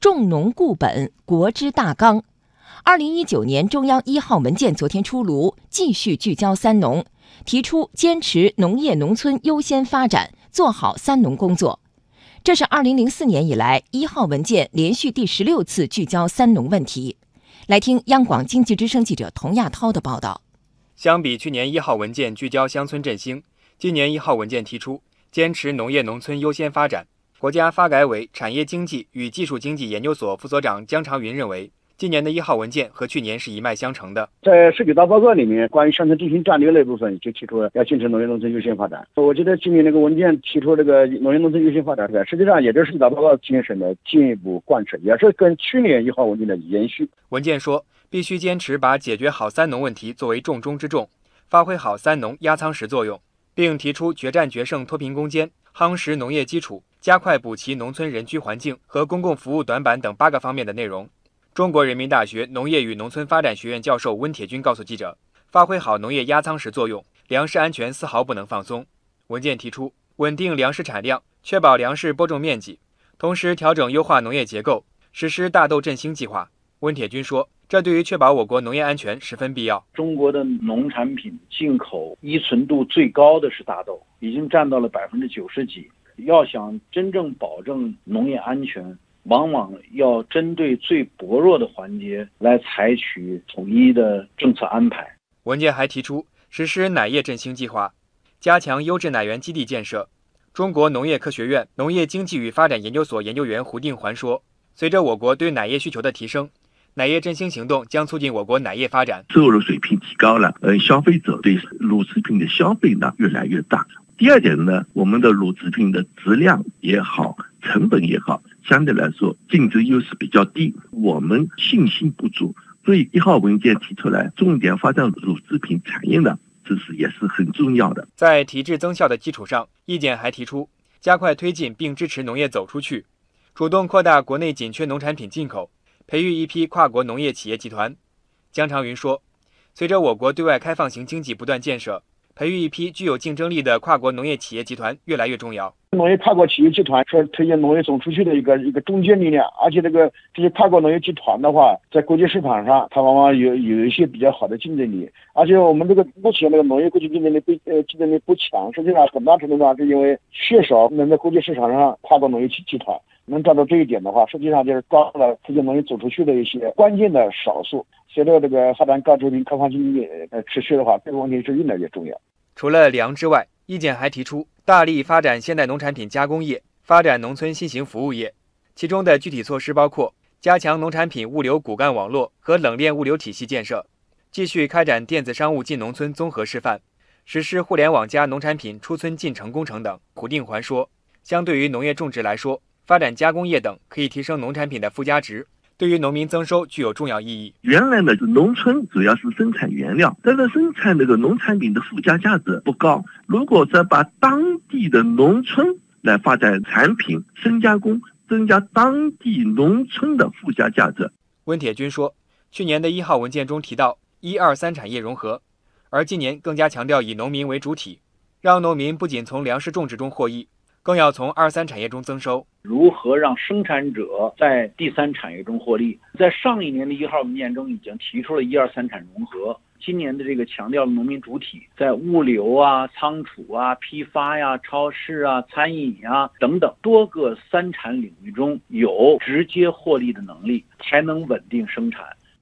重农固本，国之大纲。二零一九年中央一号文件昨天出炉，继续聚焦“三农”，提出坚持农业农村优先发展，做好“三农”工作。这是二零零四年以来一号文件连续第十六次聚焦“三农”问题。来听央广经济之声记者童亚涛的报道。相比去年一号文件聚焦乡村振兴，今年一号文件提出坚持农业农村优先发展。国家发改委产业经济与技术经济研究所副所长姜长云认为。今年的一号文件和去年是一脉相承的。在十九大报告里面，关于乡村振兴战略那部分就提出了要坚持农业农村优先发展。我觉得今年那个文件提出这个农业农村优先发展，实际上也就是十九大报告精神的进一步贯彻，也是跟去年一号文件的延续。文件说，必须坚持把解决好“三农”问题作为重中之重，发挥好“三农”压舱石作用，并提出决战决胜脱贫攻坚、夯实农业基础、加快补齐农村人居环境和公共服务短板等八个方面的内容。中国人民大学农业与农村发展学院教授温铁军告诉记者：“发挥好农业压舱石作用，粮食安全丝毫不能放松。”文件提出稳定粮食产量，确保粮食播种面积，同时调整优化农业结构，实施大豆振兴计划。温铁军说：“这对于确保我国农业安全十分必要。中国的农产品进口依存度最高的是大豆，已经占到了百分之九十几。要想真正保证农业安全。”往往要针对最薄弱的环节来采取统一的政策安排。文件还提出实施奶业振兴计划，加强优质奶源基地建设。中国农业科学院农业经济与发展研究所研究员胡定环说：“随着我国对奶业需求的提升，奶业振兴行动将促进我国奶业发展。收入水平提高了，呃，消费者对乳制品的消费呢越来越大。第二点呢，我们的乳制品的质量也好，成本也好。”相对来说，竞争优势比较低，我们信心不足，所以一号文件提出来，重点发展乳制品产业呢，这是也是很重要的。在提质增效的基础上，意见还提出加快推进并支持农业走出去，主动扩大国内紧缺农产品进口，培育一批跨国农业企业集团。姜长云说，随着我国对外开放型经济不断建设。培育一批具有竞争力的跨国农业企业集团越来越重要。农业跨国企业集团是推进农业走出去的一个一个中坚力量，而且这个这些跨国农业集团的话，在国际市场上，它往往有有一些比较好的竞争力。而且我们这个目前这个农业国际竞争力不呃竞争力不强，实际上很大程度上是因为缺少能在国际市场上跨国农业集集团能做到这一点的话，实际上就是抓住了推进农业走出去的一些关键的少数。随着这个发展高水平开放经济呃持续的话，这个问题是越来越重要。除了粮之外，意见还提出大力发展现代农产品加工业，发展农村新型服务业。其中的具体措施包括加强农产品物流骨干网络和冷链物流体系建设，继续开展电子商务进农村综合示范，实施互联网加农产品出村进城工程等。胡定环说，相对于农业种植来说，发展加工业等可以提升农产品的附加值。对于农民增收具有重要意义。原来呢，农村主要是生产原料，但是生产那个农产品的附加价值不高。如果再把当地的农村来发展产品深加工，增加当地农村的附加价值。温铁军说，去年的一号文件中提到一二三产业融合，而今年更加强调以农民为主体，让农民不仅从粮食种植中获益。更要从二三产业中增收。如何让生产者在第三产业中获利？在上一年的一号文件中已经提出了一二三产融合。今年的这个强调了农民主体在物流啊、仓储啊、批发呀、超市啊、餐饮呀等等多个三产领域中有直接获利的能力，才能稳定生产。